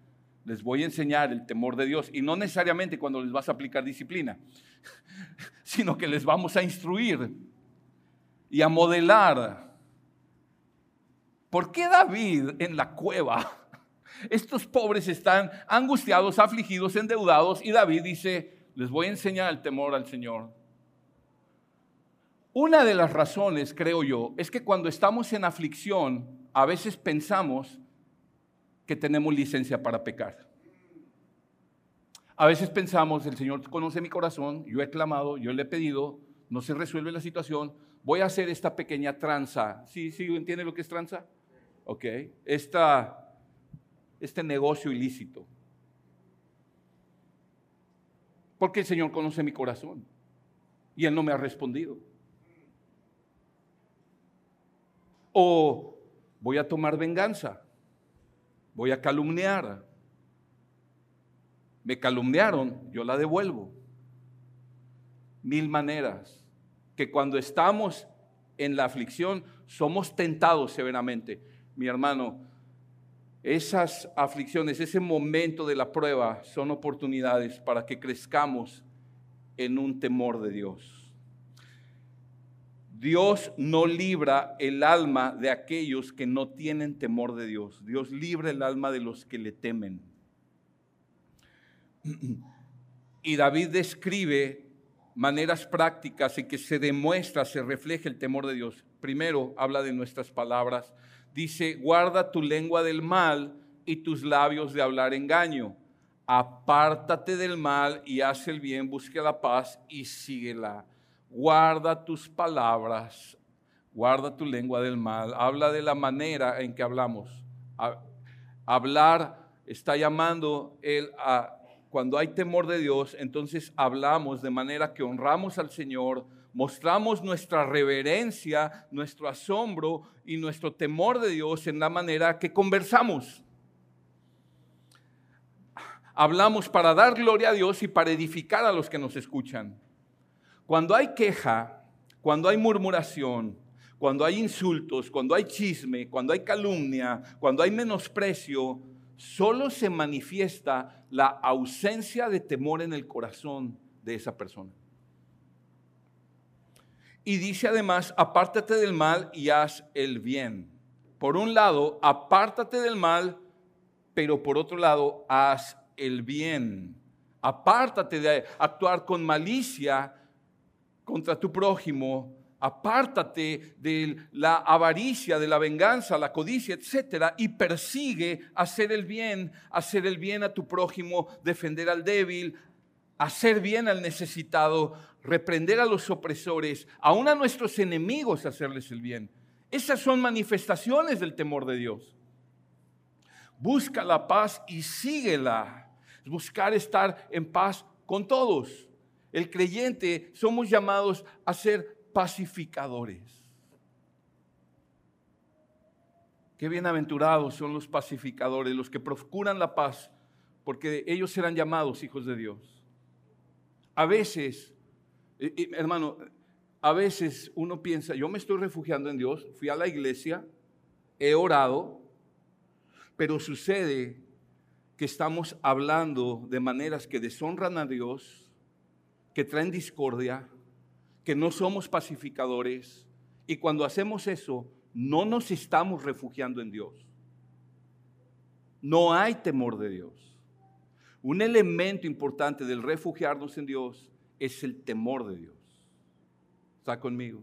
les voy a enseñar el temor de Dios. Y no necesariamente cuando les vas a aplicar disciplina, [laughs] sino que les vamos a instruir y a modelar ¿Por qué David en la cueva? [laughs] Estos pobres están angustiados, afligidos, endeudados y David dice, les voy a enseñar el temor al Señor. Una de las razones, creo yo, es que cuando estamos en aflicción, a veces pensamos que tenemos licencia para pecar. A veces pensamos, el Señor conoce mi corazón, yo he clamado, yo le he pedido, no se resuelve la situación, voy a hacer esta pequeña tranza. ¿Sí, sí, entiende lo que es tranza? ¿Ok? este negocio ilícito. Porque el Señor conoce mi corazón y Él no me ha respondido. O voy a tomar venganza, voy a calumniar. Me calumniaron, yo la devuelvo. Mil maneras que cuando estamos en la aflicción, somos tentados severamente. Mi hermano, esas aflicciones, ese momento de la prueba son oportunidades para que crezcamos en un temor de Dios. Dios no libra el alma de aquellos que no tienen temor de Dios. Dios libra el alma de los que le temen. Y David describe maneras prácticas en que se demuestra, se refleja el temor de Dios. Primero habla de nuestras palabras. Dice, guarda tu lengua del mal y tus labios de hablar engaño. Apártate del mal y haz el bien, busque la paz y síguela. Guarda tus palabras, guarda tu lengua del mal. Habla de la manera en que hablamos. Hablar está llamando él a cuando hay temor de Dios, entonces hablamos de manera que honramos al Señor, mostramos nuestra reverencia, nuestro asombro y nuestro temor de Dios en la manera que conversamos. Hablamos para dar gloria a Dios y para edificar a los que nos escuchan. Cuando hay queja, cuando hay murmuración, cuando hay insultos, cuando hay chisme, cuando hay calumnia, cuando hay menosprecio, solo se manifiesta la ausencia de temor en el corazón de esa persona. Y dice además, apártate del mal y haz el bien. Por un lado, apártate del mal, pero por otro lado, haz el bien. Apártate de actuar con malicia contra tu prójimo apártate de la avaricia, de la venganza, la codicia, etcétera, y persigue hacer el bien, hacer el bien a tu prójimo, defender al débil, hacer bien al necesitado, reprender a los opresores, aún a nuestros enemigos hacerles el bien. Esas son manifestaciones del temor de Dios. Busca la paz y síguela. Buscar estar en paz con todos. El creyente somos llamados a ser pacificadores. Qué bienaventurados son los pacificadores, los que procuran la paz, porque ellos serán llamados hijos de Dios. A veces, hermano, a veces uno piensa, yo me estoy refugiando en Dios, fui a la iglesia, he orado, pero sucede que estamos hablando de maneras que deshonran a Dios, que traen discordia, que no somos pacificadores y cuando hacemos eso, no nos estamos refugiando en Dios. No hay temor de Dios. Un elemento importante del refugiarnos en Dios es el temor de Dios. ¿Está conmigo?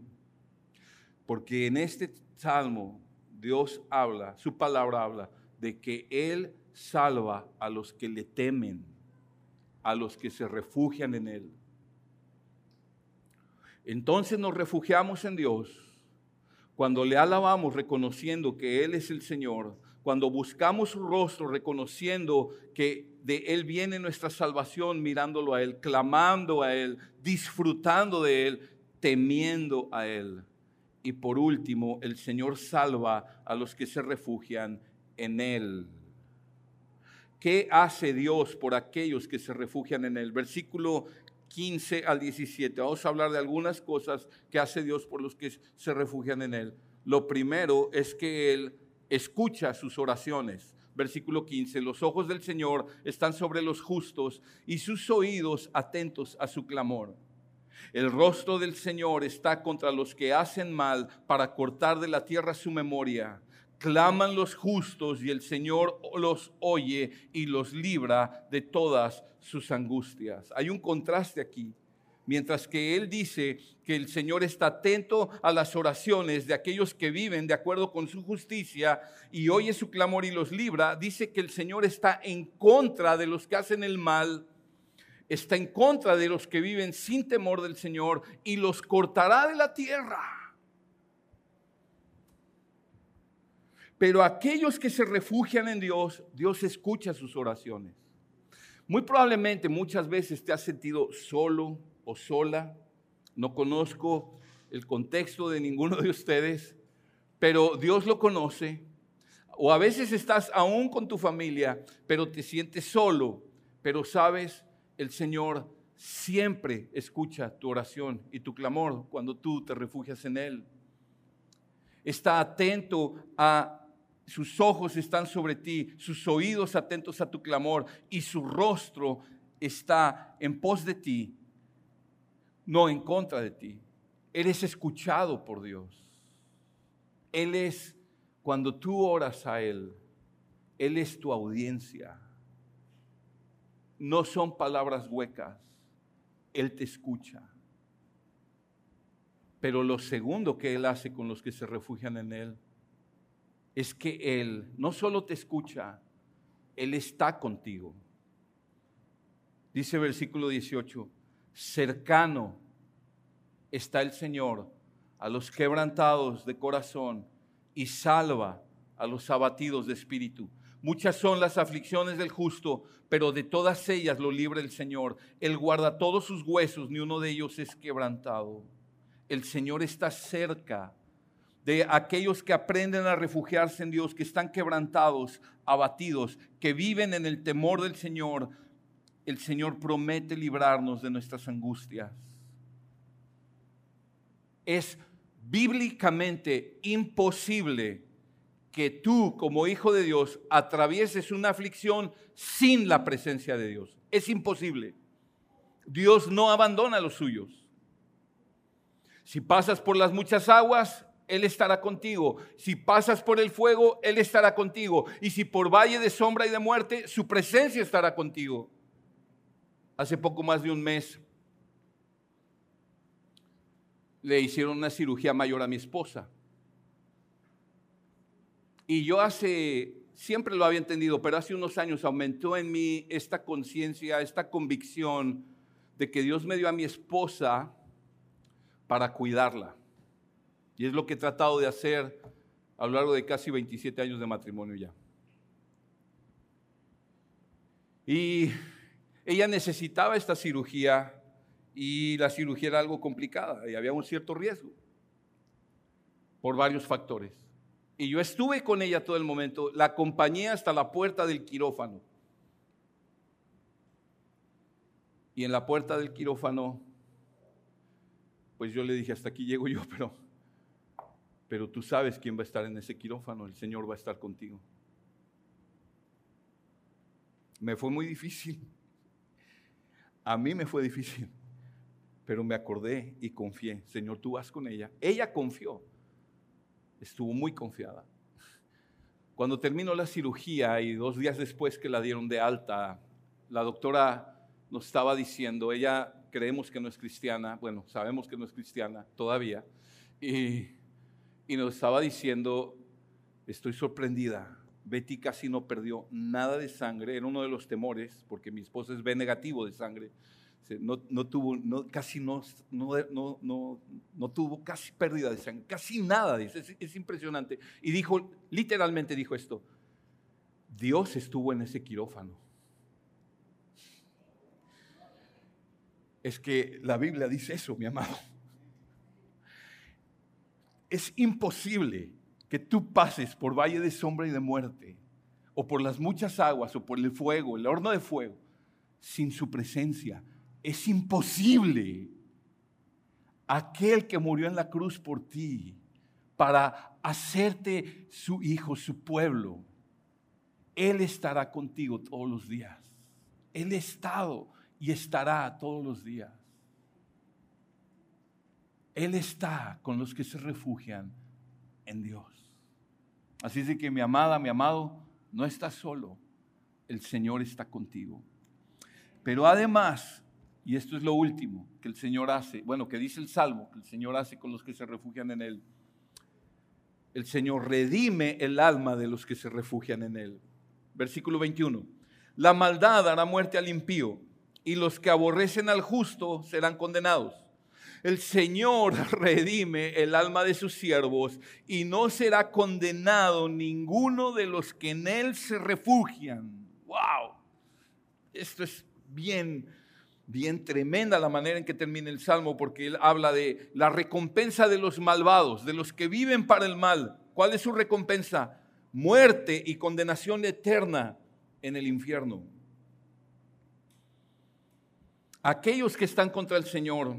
Porque en este salmo Dios habla, su palabra habla de que Él salva a los que le temen, a los que se refugian en Él. Entonces nos refugiamos en Dios cuando le alabamos reconociendo que Él es el Señor, cuando buscamos su rostro reconociendo que de Él viene nuestra salvación, mirándolo a Él, clamando a Él, disfrutando de Él, temiendo a Él. Y por último, el Señor salva a los que se refugian en Él. ¿Qué hace Dios por aquellos que se refugian en Él? Versículo 15 al 17. Vamos a hablar de algunas cosas que hace Dios por los que se refugian en Él. Lo primero es que Él escucha sus oraciones. Versículo 15, los ojos del Señor están sobre los justos y sus oídos atentos a su clamor. El rostro del Señor está contra los que hacen mal para cortar de la tierra su memoria claman los justos y el Señor los oye y los libra de todas sus angustias. Hay un contraste aquí. Mientras que Él dice que el Señor está atento a las oraciones de aquellos que viven de acuerdo con su justicia y oye su clamor y los libra, dice que el Señor está en contra de los que hacen el mal, está en contra de los que viven sin temor del Señor y los cortará de la tierra. Pero aquellos que se refugian en Dios, Dios escucha sus oraciones. Muy probablemente muchas veces te has sentido solo o sola. No conozco el contexto de ninguno de ustedes, pero Dios lo conoce. O a veces estás aún con tu familia, pero te sientes solo. Pero sabes, el Señor siempre escucha tu oración y tu clamor cuando tú te refugias en Él. está atento a sus ojos están sobre ti, sus oídos atentos a tu clamor y su rostro está en pos de ti, no en contra de ti. Eres escuchado por Dios. Él es, cuando tú oras a Él, Él es tu audiencia. No son palabras huecas. Él te escucha. Pero lo segundo que Él hace con los que se refugian en Él es que Él no solo te escucha, Él está contigo. Dice versículo 18, cercano está el Señor a los quebrantados de corazón y salva a los abatidos de espíritu. Muchas son las aflicciones del justo, pero de todas ellas lo libre el Señor. Él guarda todos sus huesos, ni uno de ellos es quebrantado. El Señor está cerca de aquellos que aprenden a refugiarse en Dios, que están quebrantados, abatidos, que viven en el temor del Señor. El Señor promete librarnos de nuestras angustias. Es bíblicamente imposible que tú como hijo de Dios atravieses una aflicción sin la presencia de Dios. Es imposible. Dios no abandona a los suyos. Si pasas por las muchas aguas, Él estará contigo. Si pasas por el fuego, Él estará contigo. Y si por valle de sombra y de muerte, su presencia estará contigo. Hace poco más de un mes le hicieron una cirugía mayor a mi esposa. Y yo hace, siempre lo había entendido, pero hace unos años aumentó en mí esta conciencia, esta convicción de que Dios me dio a mi esposa para cuidarla. Y es lo que he tratado de hacer a lo largo de casi 27 años de matrimonio ya. Y ella necesitaba esta cirugía y la cirugía era algo complicada y había un cierto riesgo por varios factores. Y yo estuve con ella todo el momento, la acompañé hasta la puerta del quirófano. Y en la puerta del quirófano, pues yo le dije, hasta aquí llego yo, pero, pero tú sabes quién va a estar en ese quirófano, el Señor va a estar contigo. Me fue muy difícil. A mí me fue difícil [laughs] pero me acordé y confié, Señor, tú vas con ella. Ella confió, estuvo muy confiada. Cuando terminó la cirugía y dos días después que la dieron de alta, la doctora nos estaba diciendo, ella creemos que no es cristiana, bueno, sabemos que no es cristiana todavía, y, y nos estaba diciendo, estoy sorprendida, Betty casi no perdió nada de sangre, era uno de los temores, porque mi esposa es B negativo de sangre, no, tuvo, no, casi no, no, tuvo casi pérdida de sangre, casi nada, es, impresionante. Y dijo, literalmente dijo esto, Dios estuvo en ese quirófano. Es que la Biblia dice eso, mi amado. Es imposible que tú pases por valle de sombra y de muerte, o por las muchas aguas, o por el fuego, el horno de fuego, sin su presencia, es imposible. Aquel que murió en la cruz por ti para hacerte su hijo, su pueblo, Él estará contigo todos los días. Él ha estado y estará todos los días. Él está con los que se refugian en Dios. Así es que mi amada, mi amado, no estás solo. El Señor está contigo. Pero además, y esto es lo último que el Señor hace, bueno, que dice el Salmo, que el Señor hace con los que se refugian en Él. El Señor redime el alma de los que se refugian en Él. Versículo 21. La maldad hará muerte al impío y los que aborrecen al justo serán condenados. El Señor [laughs] redime el alma de sus siervos y no será condenado ninguno de los que en Él se refugian. ¡Wow! Esto es bien bien tremenda la manera en que termina el Salmo, porque él habla de la recompensa de los malvados, de los que viven para el mal. ¿Cuál es su recompensa? Muerte y condenación eterna en el infierno. Aquellos que están contra el Señor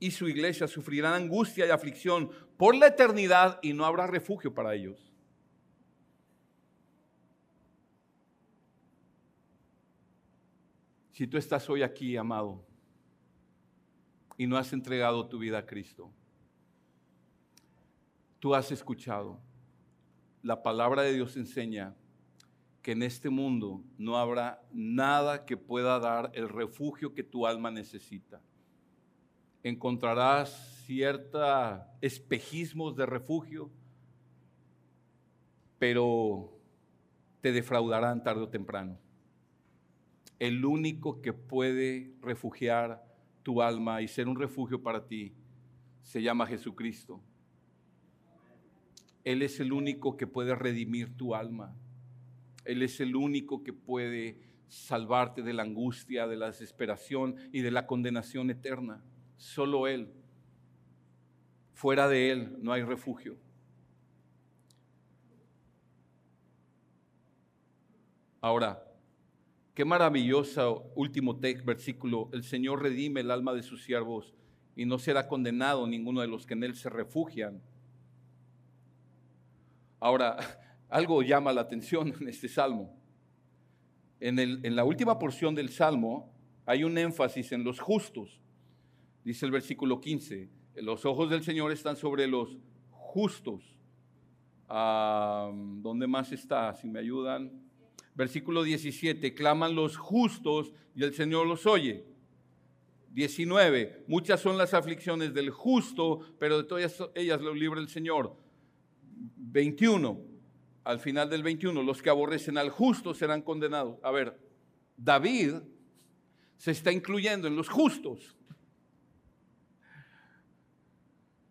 y su iglesia sufrirán angustia y aflicción por la eternidad y no habrá refugio para ellos. Si tú estás hoy aquí, amado, y no has entregado tu vida a Cristo, tú has escuchado, la palabra de Dios enseña que en este mundo no habrá nada que pueda dar el refugio que tu alma necesita. Encontrarás ciertos espejismos de refugio, pero te defraudarán tarde o temprano. El único que puede refugiar tu alma y ser un refugio para ti se llama Jesucristo. Él es el único que puede redimir tu alma. Él es el único que puede salvarte de la angustia, de la desesperación y de la condenación eterna. Solo Él. Fuera de Él no hay refugio. Ahora, qué maravilloso último versículo. El Señor redime el alma de sus siervos y no será condenado ninguno de los que en Él se refugian. Ahora, [laughs] algo llama la atención en este salmo. En, el, en, la última porción del salmo hay un énfasis en los justos. Dice el versículo 15, los ojos del Señor están sobre los justos. Ah, ¿Dónde más está? Si me ayudan. Versículo 17, claman los justos y el Señor los oye. 19, muchas son las aflicciones del justo, pero de todas ellas lo libra el Señor. 21, al final del 21, los que aborrecen al justo serán condenados. A ver, David se está incluyendo en los justos.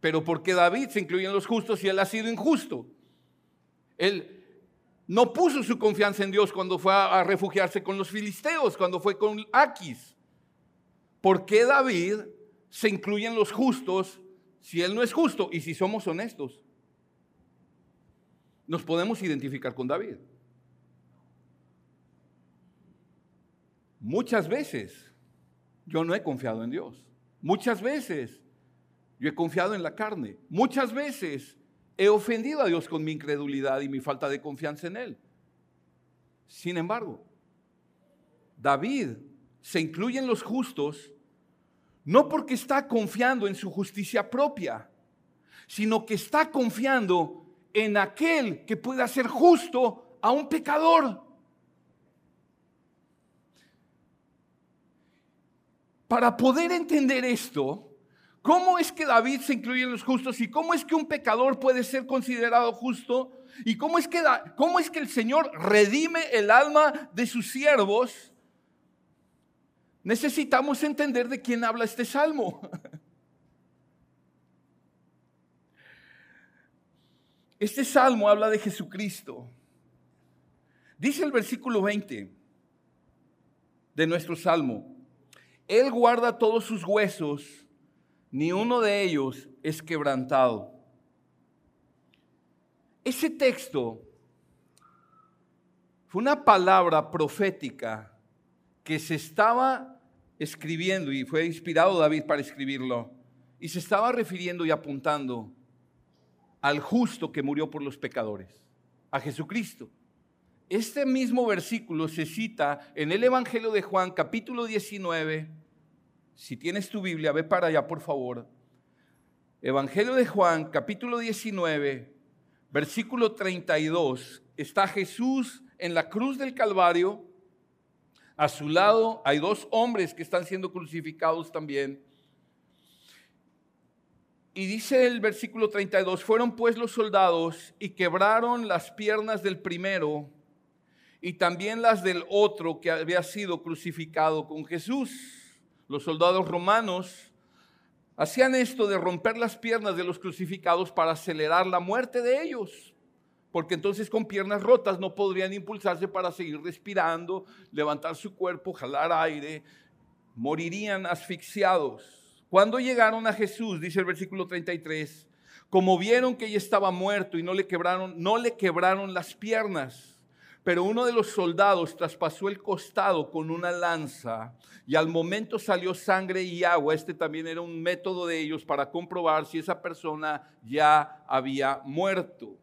Pero ¿por qué David se incluye en los justos si él ha sido injusto? Él no puso su confianza en Dios cuando fue a refugiarse con los filisteos, cuando fue con Aquis. ¿Por qué David se incluye en los justos si él no es justo y si somos honestos? nos podemos identificar con David. Muchas veces yo no he confiado en Dios. Muchas veces yo he confiado en la carne. Muchas veces he ofendido a Dios con mi incredulidad y mi falta de confianza en Él. Sin embargo, David se incluye en los justos no porque está confiando en su justicia propia, sino que está confiando en aquel que puede hacer justo a un pecador. Para poder entender esto, ¿cómo es que David se incluye en los justos y cómo es que un pecador puede ser considerado justo? ¿Y cómo es que, cómo es que el Señor redime el alma de sus siervos? Necesitamos entender de quién habla este salmo. [laughs] Este salmo habla de Jesucristo. Dice el versículo 20 de nuestro salmo, Él guarda todos sus huesos, ni uno de ellos es quebrantado. Ese texto fue una palabra profética que se estaba escribiendo y fue inspirado David para escribirlo y se estaba refiriendo y apuntando al justo que murió por los pecadores, a Jesucristo. Este mismo versículo se cita en el Evangelio de Juan, capítulo 19. Si tienes tu Biblia, ve para allá, por favor. Evangelio de Juan, capítulo 19, versículo 32. Está Jesús en la cruz del Calvario. A su lado hay dos hombres que están siendo crucificados también. Y dice el versículo 32, fueron pues los soldados y quebraron las piernas del primero y también las del otro que había sido crucificado con Jesús. Los soldados romanos hacían esto de romper las piernas de los crucificados para acelerar la muerte de ellos, porque entonces con piernas rotas no podrían impulsarse para seguir respirando, levantar su cuerpo, jalar aire, morirían asfixiados. Cuando llegaron a Jesús, dice el versículo 33, como vieron que ella estaba muerto y no le quebraron, no le quebraron las piernas. Pero uno de los soldados traspasó el costado con una lanza y al momento salió sangre y agua. Este también era un método de ellos para comprobar si esa persona ya había muerto.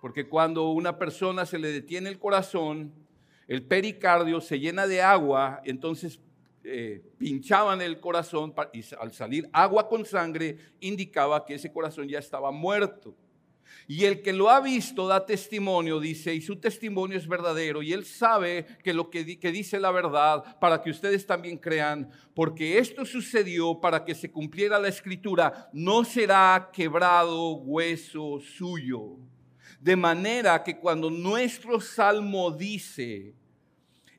Porque cuando una persona se le detiene el corazón, el pericardio se llena de agua, entonces eh, pinchaban el corazón y al salir agua con sangre indicaba que ese corazón ya estaba muerto. Y el que lo ha visto da testimonio, dice, y su testimonio es verdadero, y él sabe que lo que, que, dice la verdad, para que ustedes también crean, porque esto sucedió para que se cumpliera la escritura, no será quebrado hueso suyo. De manera que cuando nuestro salmo dice,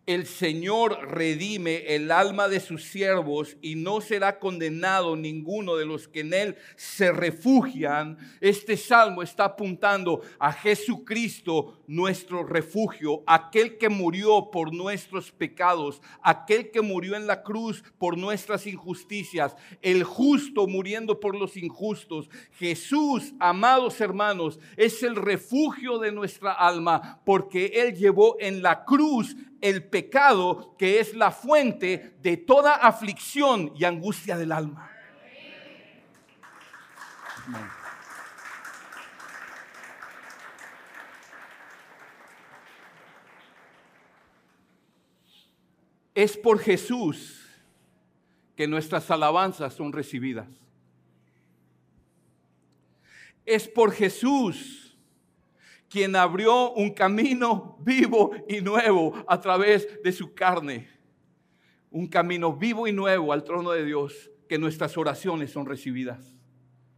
el Señor redime el alma de sus siervos y no será condenado ninguno de los que en él se refugian. Este salmo está apuntando a Jesucristo, nuestro refugio, aquel que murió por nuestros pecados, aquel que murió en la cruz por nuestras injusticias, el justo muriendo por los injustos. Jesús, amados hermanos, es el refugio de nuestra alma porque él llevó en la cruz el pecado que es la fuente de toda aflicción y angustia del alma. Es por Jesús que nuestras alabanzas son recibidas. Es por Jesús quien abrió un camino vivo y nuevo a través de su carne. Un camino vivo y nuevo al trono de Dios, que nuestras oraciones son recibidas.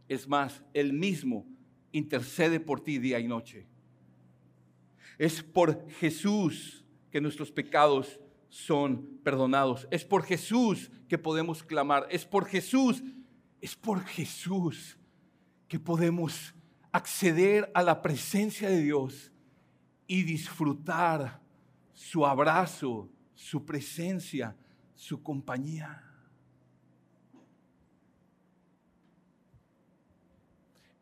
Es más, Él mismo intercede por ti día y noche. Es por Jesús que nuestros pecados son perdonados. Es por Jesús que podemos clamar. Es por Jesús, es por Jesús que podemos acceder a la presencia de Dios y disfrutar su abrazo, su presencia, su compañía.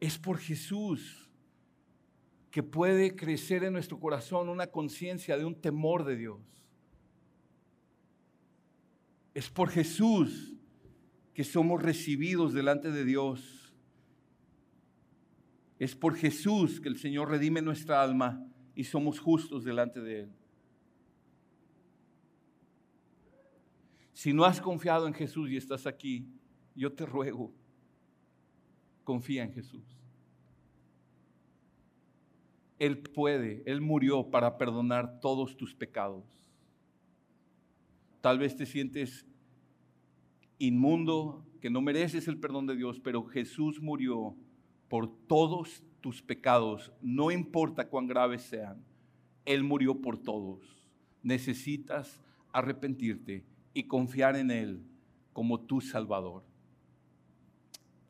Es por Jesús que puede crecer en nuestro corazón una conciencia de un temor de Dios. Es por Jesús que somos recibidos delante de Dios es por Jesús que el Señor redime nuestra alma y somos justos delante de Él. Si no has confiado en Jesús y estás aquí, yo te ruego, confía en Jesús. Él puede, Él murió para perdonar todos tus pecados. Tal vez te sientes inmundo, que no mereces el perdón de Dios, pero Jesús murió por todos tus pecados, no importa cuán graves sean. Él murió por todos. Necesitas arrepentirte y confiar en Él como tu Salvador.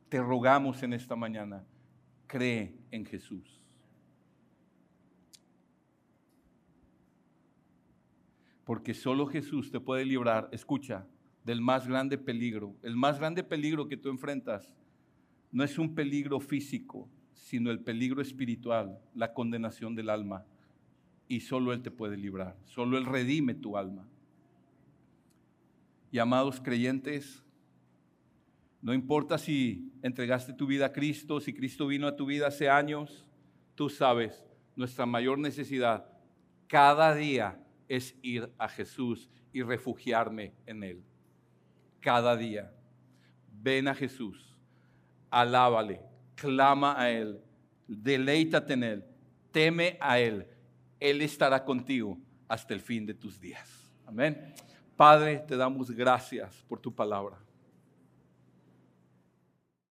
Te rogamos en esta mañana, cree en Jesús. Porque solo Jesús te puede librar, escucha, del más grande peligro. El más grande peligro que tú enfrentas no es un peligro físico, sino el peligro espiritual, la condenación del alma. Y solo Él te puede librar, solo Él redime tu alma. Y amados creyentes, no importa si entregaste tu vida a Cristo, si Cristo vino a tu vida hace años, tú sabes, nuestra mayor necesidad cada día es ir a Jesús y refugiarme en Él. Cada día. Ven a Jesús alábale, clama a Él, deleítate en Él, teme a Él. Él estará contigo hasta el fin de tus días. Amén. Padre, te damos gracias por tu palabra.